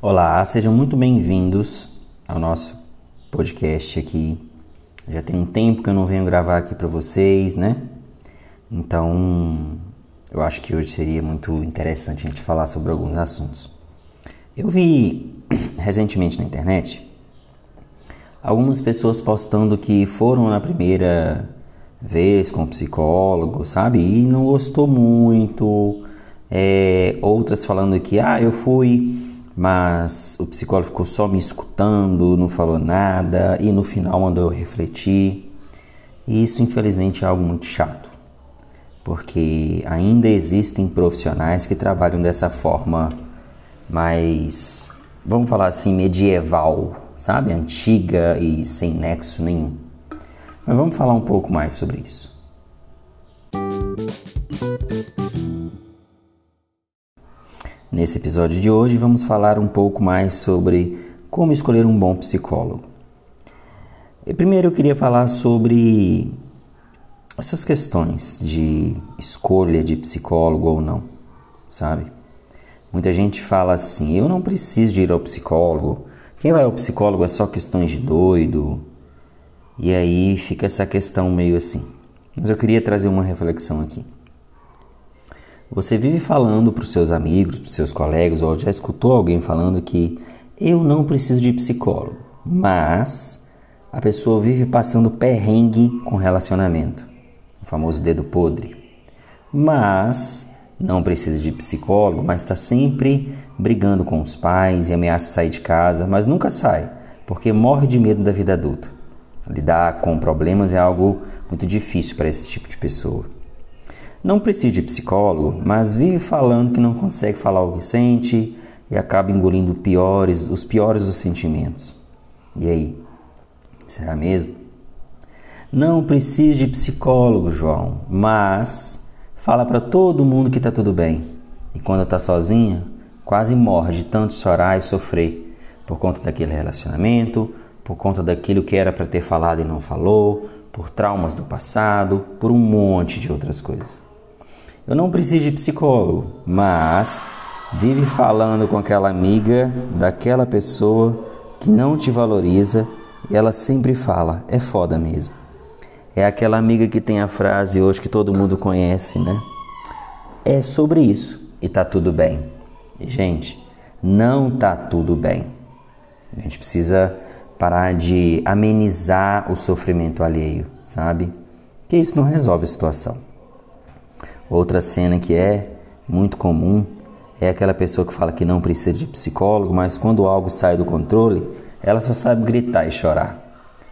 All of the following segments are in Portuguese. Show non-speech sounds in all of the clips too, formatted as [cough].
Olá, sejam muito bem-vindos ao nosso podcast aqui. Já tem um tempo que eu não venho gravar aqui para vocês, né? Então, eu acho que hoje seria muito interessante a gente falar sobre alguns assuntos. Eu vi [coughs] recentemente na internet algumas pessoas postando que foram na primeira vez com psicólogo, sabe? E não gostou muito. É, outras falando que, ah, eu fui, mas o psicólogo ficou só me escutando, não falou nada e no final mandou eu refletir. E isso, infelizmente, é algo muito chato, porque ainda existem profissionais que trabalham dessa forma mais, vamos falar assim, medieval, sabe? Antiga e sem nexo nenhum. Mas vamos falar um pouco mais sobre isso. Nesse episódio de hoje, vamos falar um pouco mais sobre como escolher um bom psicólogo. E primeiro eu queria falar sobre essas questões de escolha de psicólogo ou não, sabe? Muita gente fala assim: eu não preciso de ir ao psicólogo. Quem vai ao psicólogo é só questões de doido. E aí fica essa questão meio assim. Mas eu queria trazer uma reflexão aqui. Você vive falando para os seus amigos, para os seus colegas, ou já escutou alguém falando que eu não preciso de psicólogo, mas a pessoa vive passando perrengue com relacionamento, o famoso dedo podre. Mas não precisa de psicólogo, mas está sempre brigando com os pais e ameaça sair de casa, mas nunca sai, porque morre de medo da vida adulta. Lidar com problemas é algo muito difícil para esse tipo de pessoa. Não precisa de psicólogo, mas vive falando que não consegue falar o que sente e acaba engolindo piores, os piores dos sentimentos. E aí? Será mesmo? Não precisa de psicólogo, João, mas fala para todo mundo que está tudo bem. E quando está sozinha, quase morre de tanto chorar e sofrer por conta daquele relacionamento, por conta daquilo que era para ter falado e não falou, por traumas do passado, por um monte de outras coisas. Eu não preciso de psicólogo, mas vive falando com aquela amiga daquela pessoa que não te valoriza e ela sempre fala: é foda mesmo. É aquela amiga que tem a frase hoje que todo mundo conhece, né? É sobre isso e tá tudo bem. E, gente, não tá tudo bem. A gente precisa parar de amenizar o sofrimento alheio, sabe? Que isso não resolve a situação. Outra cena que é muito comum é aquela pessoa que fala que não precisa de psicólogo, mas quando algo sai do controle, ela só sabe gritar e chorar.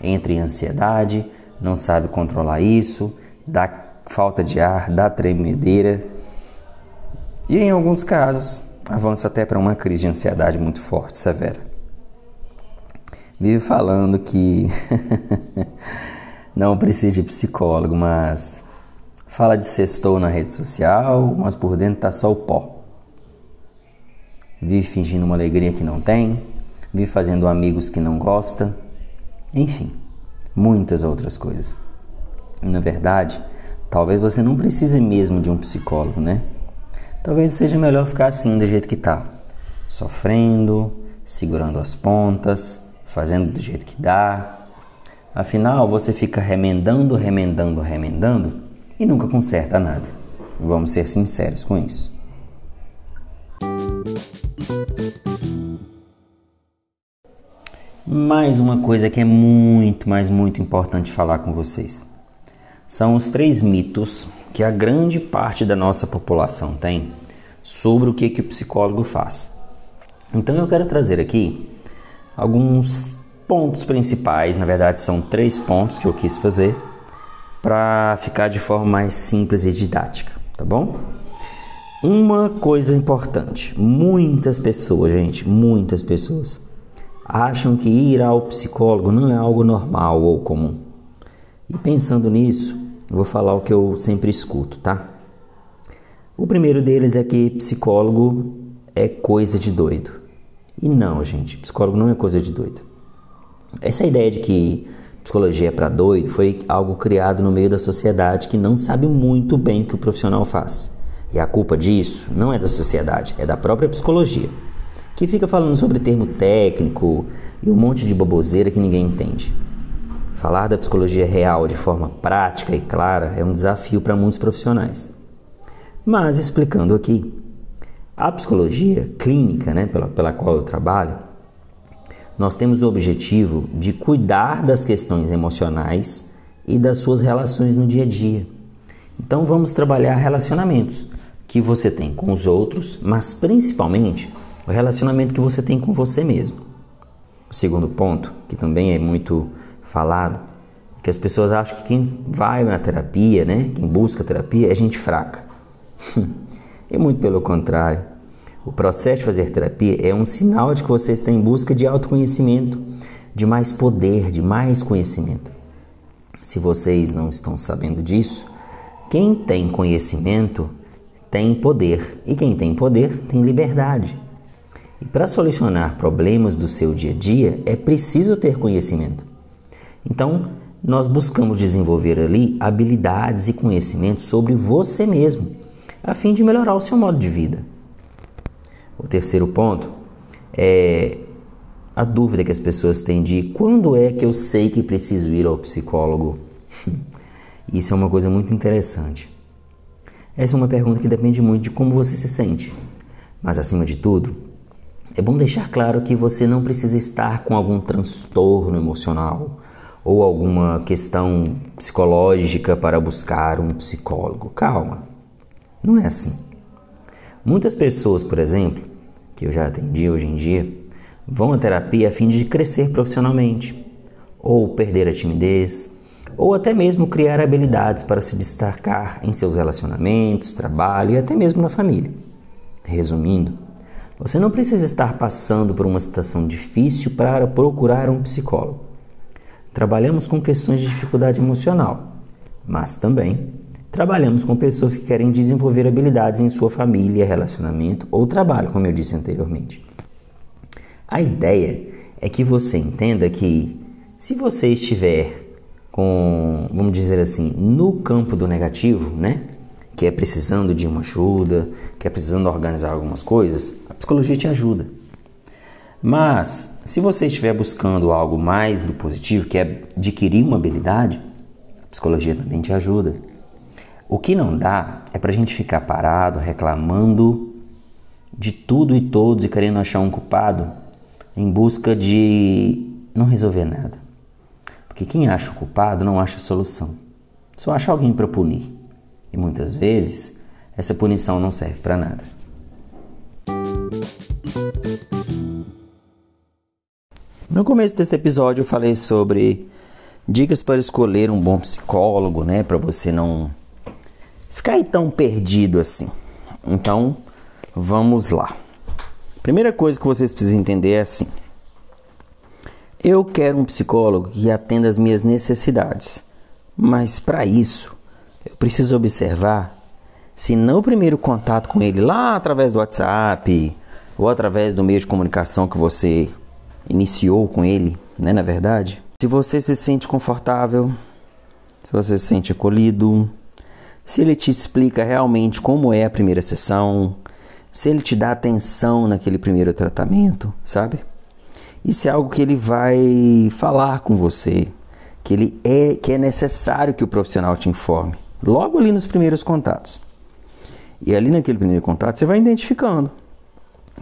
Entra em ansiedade, não sabe controlar isso, dá falta de ar, dá tremedeira. E em alguns casos, avança até para uma crise de ansiedade muito forte, severa. Vive falando que [laughs] não precisa de psicólogo, mas Fala de sextou na rede social, mas por dentro tá só o pó. Vive fingindo uma alegria que não tem, vive fazendo amigos que não gosta, enfim, muitas outras coisas. Na verdade, talvez você não precise mesmo de um psicólogo, né? Talvez seja melhor ficar assim do jeito que tá, sofrendo, segurando as pontas, fazendo do jeito que dá. Afinal, você fica remendando, remendando, remendando e nunca conserta nada. Vamos ser sinceros com isso. Mais uma coisa que é muito, mas muito importante falar com vocês. São os três mitos que a grande parte da nossa população tem sobre o que, que o psicólogo faz. Então eu quero trazer aqui alguns pontos principais, na verdade são três pontos que eu quis fazer para ficar de forma mais simples e didática, tá bom? Uma coisa importante: muitas pessoas, gente, muitas pessoas acham que ir ao psicólogo não é algo normal ou comum. E pensando nisso, vou falar o que eu sempre escuto, tá? O primeiro deles é que psicólogo é coisa de doido. E não, gente, psicólogo não é coisa de doido. Essa ideia de que psicologia é para doido foi algo criado no meio da sociedade que não sabe muito bem o que o profissional faz. E a culpa disso não é da sociedade, é da própria psicologia. que fica falando sobre termo técnico e um monte de baboseira que ninguém entende. Falar da psicologia real de forma prática e clara é um desafio para muitos profissionais. Mas explicando aqui, a psicologia clínica, né, pela, pela qual eu trabalho, nós temos o objetivo de cuidar das questões emocionais e das suas relações no dia a dia. Então vamos trabalhar relacionamentos que você tem com os outros, mas principalmente o relacionamento que você tem com você mesmo. O segundo ponto, que também é muito falado, é que as pessoas acham que quem vai na terapia, né, quem busca terapia é gente fraca. [laughs] e muito pelo contrário. O processo de fazer terapia é um sinal de que você está em busca de autoconhecimento, de mais poder, de mais conhecimento. Se vocês não estão sabendo disso, quem tem conhecimento tem poder, e quem tem poder tem liberdade. E para solucionar problemas do seu dia a dia é preciso ter conhecimento. Então, nós buscamos desenvolver ali habilidades e conhecimentos sobre você mesmo, a fim de melhorar o seu modo de vida. O terceiro ponto é a dúvida que as pessoas têm de quando é que eu sei que preciso ir ao psicólogo. [laughs] Isso é uma coisa muito interessante. Essa é uma pergunta que depende muito de como você se sente. Mas acima de tudo, é bom deixar claro que você não precisa estar com algum transtorno emocional ou alguma questão psicológica para buscar um psicólogo. Calma, não é assim. Muitas pessoas, por exemplo, que eu já atendi hoje em dia, vão à terapia a fim de crescer profissionalmente, ou perder a timidez, ou até mesmo criar habilidades para se destacar em seus relacionamentos, trabalho e até mesmo na família. Resumindo, você não precisa estar passando por uma situação difícil para procurar um psicólogo. Trabalhamos com questões de dificuldade emocional, mas também Trabalhamos com pessoas que querem desenvolver habilidades em sua família, relacionamento ou trabalho, como eu disse anteriormente. A ideia é que você entenda que se você estiver com, vamos dizer assim, no campo do negativo, né? Que é precisando de uma ajuda, que é precisando organizar algumas coisas, a psicologia te ajuda. Mas se você estiver buscando algo mais do positivo, que é adquirir uma habilidade, a psicologia também te ajuda. O que não dá é para a gente ficar parado, reclamando de tudo e todos e querendo achar um culpado em busca de não resolver nada. Porque quem acha o culpado não acha solução, só acha alguém para punir. E muitas vezes essa punição não serve para nada. No começo desse episódio eu falei sobre dicas para escolher um bom psicólogo, né, para você não aí tão perdido assim. Então, vamos lá. Primeira coisa que vocês precisam entender é assim: eu quero um psicólogo que atenda as minhas necessidades, mas para isso eu preciso observar se no primeiro contato com ele, lá através do WhatsApp ou através do meio de comunicação que você iniciou com ele, né, na verdade, se você se sente confortável, se você se sente acolhido, se ele te explica realmente como é a primeira sessão, se ele te dá atenção naquele primeiro tratamento, sabe? Isso é algo que ele vai falar com você, que ele é que é necessário que o profissional te informe, logo ali nos primeiros contatos. E ali naquele primeiro contato você vai identificando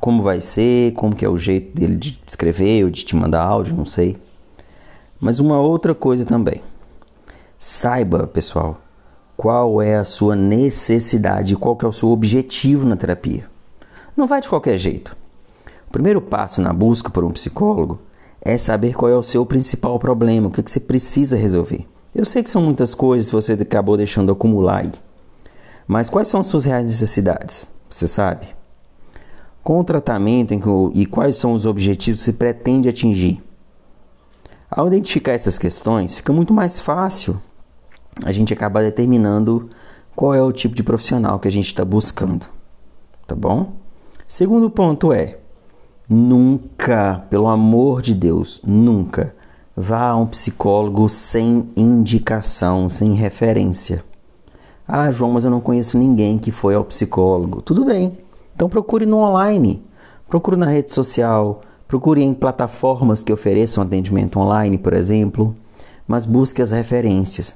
como vai ser, como que é o jeito dele de escrever ou de te mandar áudio, não sei. Mas uma outra coisa também. Saiba, pessoal, qual é a sua necessidade, qual que é o seu objetivo na terapia. Não vai de qualquer jeito. O primeiro passo na busca por um psicólogo é saber qual é o seu principal problema, o que, que você precisa resolver. Eu sei que são muitas coisas que você acabou deixando acumular aí. Mas quais são as suas reais necessidades? Você sabe? Com o tratamento e quais são os objetivos que você pretende atingir? Ao identificar essas questões, fica muito mais fácil a gente acaba determinando qual é o tipo de profissional que a gente está buscando, tá bom? Segundo ponto é: nunca, pelo amor de Deus, nunca vá a um psicólogo sem indicação, sem referência. Ah, João, mas eu não conheço ninguém que foi ao psicólogo. Tudo bem, então procure no online. Procure na rede social, procure em plataformas que ofereçam atendimento online, por exemplo, mas busque as referências.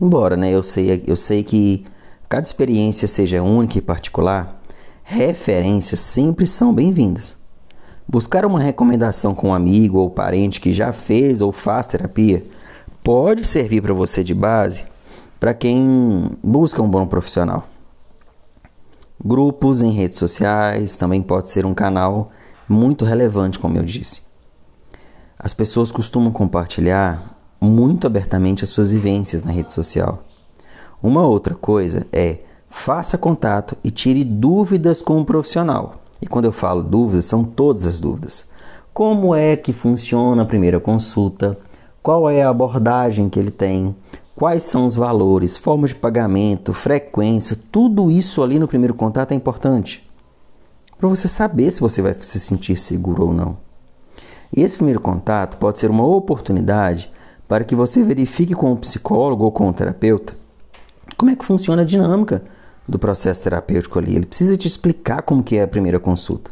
Embora né, eu, sei, eu sei que cada experiência seja única e particular, referências sempre são bem-vindas. Buscar uma recomendação com um amigo ou parente que já fez ou faz terapia pode servir para você de base para quem busca um bom profissional. Grupos em redes sociais também pode ser um canal muito relevante, como eu disse. As pessoas costumam compartilhar muito abertamente as suas vivências na rede social. Uma outra coisa é faça contato e tire dúvidas com o profissional. E quando eu falo dúvidas, são todas as dúvidas. Como é que funciona a primeira consulta? Qual é a abordagem que ele tem? Quais são os valores, formas de pagamento, frequência, tudo isso ali no primeiro contato é importante. Para você saber se você vai se sentir seguro ou não. E esse primeiro contato pode ser uma oportunidade para que você verifique com o psicólogo ou com o terapeuta como é que funciona a dinâmica do processo terapêutico ali. Ele precisa te explicar como que é a primeira consulta.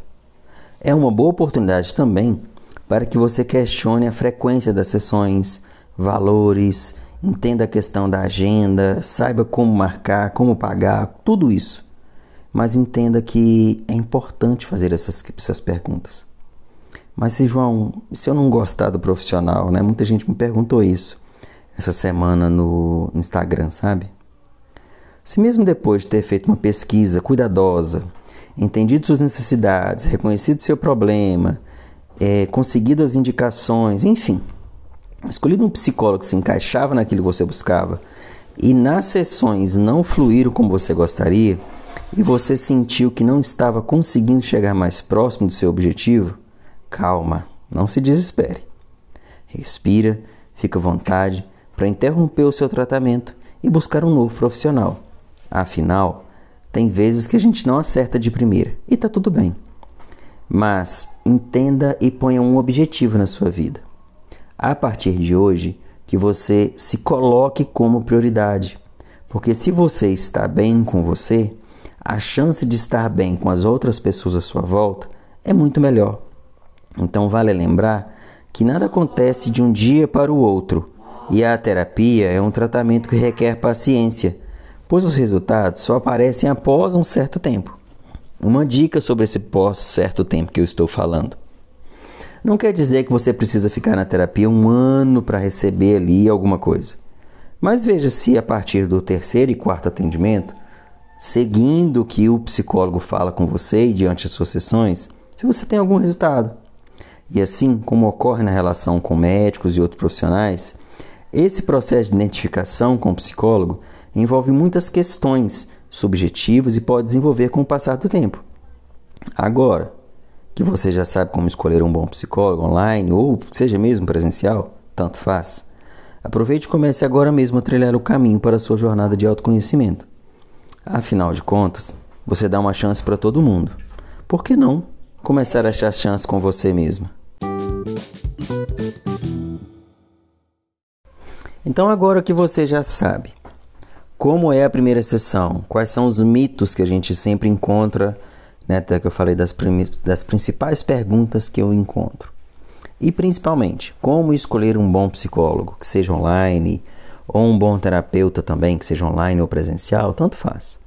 É uma boa oportunidade também para que você questione a frequência das sessões, valores, entenda a questão da agenda, saiba como marcar, como pagar, tudo isso. Mas entenda que é importante fazer essas, essas perguntas. Mas se João, se eu não gostar do profissional, né? Muita gente me perguntou isso essa semana no, no Instagram, sabe? Se mesmo depois de ter feito uma pesquisa cuidadosa, entendido suas necessidades, reconhecido seu problema, é, conseguido as indicações, enfim, escolhido um psicólogo que se encaixava naquilo que você buscava e nas sessões não fluíram como você gostaria e você sentiu que não estava conseguindo chegar mais próximo do seu objetivo, calma, não se desespere. Respira, fica à vontade para interromper o seu tratamento e buscar um novo profissional. Afinal, tem vezes que a gente não acerta de primeira e tá tudo bem. Mas entenda e ponha um objetivo na sua vida. A partir de hoje, que você se coloque como prioridade. Porque se você está bem com você, a chance de estar bem com as outras pessoas à sua volta é muito melhor. Então vale lembrar que nada acontece de um dia para o outro, e a terapia é um tratamento que requer paciência pois os resultados só aparecem após um certo tempo. Uma dica sobre esse pós certo tempo que eu estou falando. Não quer dizer que você precisa ficar na terapia um ano para receber ali alguma coisa. Mas veja se a partir do terceiro e quarto atendimento, seguindo o que o psicólogo fala com você e diante das suas sessões, se você tem algum resultado. E assim como ocorre na relação com médicos e outros profissionais, esse processo de identificação com o psicólogo envolve muitas questões subjetivas e pode desenvolver com o passar do tempo. Agora, que você já sabe como escolher um bom psicólogo online ou seja mesmo presencial, tanto faz. Aproveite e comece agora mesmo a trilhar o caminho para a sua jornada de autoconhecimento. Afinal de contas, você dá uma chance para todo mundo. Por que não começar a achar chance com você mesma? Então, agora que você já sabe como é a primeira sessão? Quais são os mitos que a gente sempre encontra? Né, até que eu falei das, das principais perguntas que eu encontro. E principalmente, como escolher um bom psicólogo, que seja online, ou um bom terapeuta também, que seja online ou presencial, tanto faz.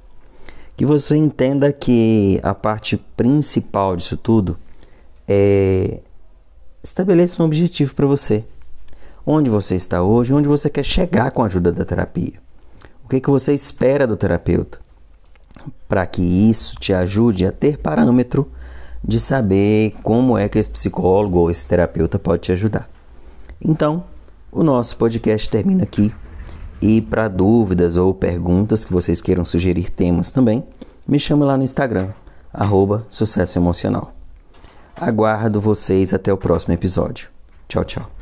Que você entenda que a parte principal disso tudo é estabeleça um objetivo para você. Onde você está hoje, onde você quer chegar com a ajuda da terapia. O que, que você espera do terapeuta? Para que isso te ajude a ter parâmetro de saber como é que esse psicólogo ou esse terapeuta pode te ajudar. Então, o nosso podcast termina aqui. E para dúvidas ou perguntas que vocês queiram sugerir temas também, me chame lá no Instagram, arroba Sucesso Emocional. Aguardo vocês até o próximo episódio. Tchau, tchau.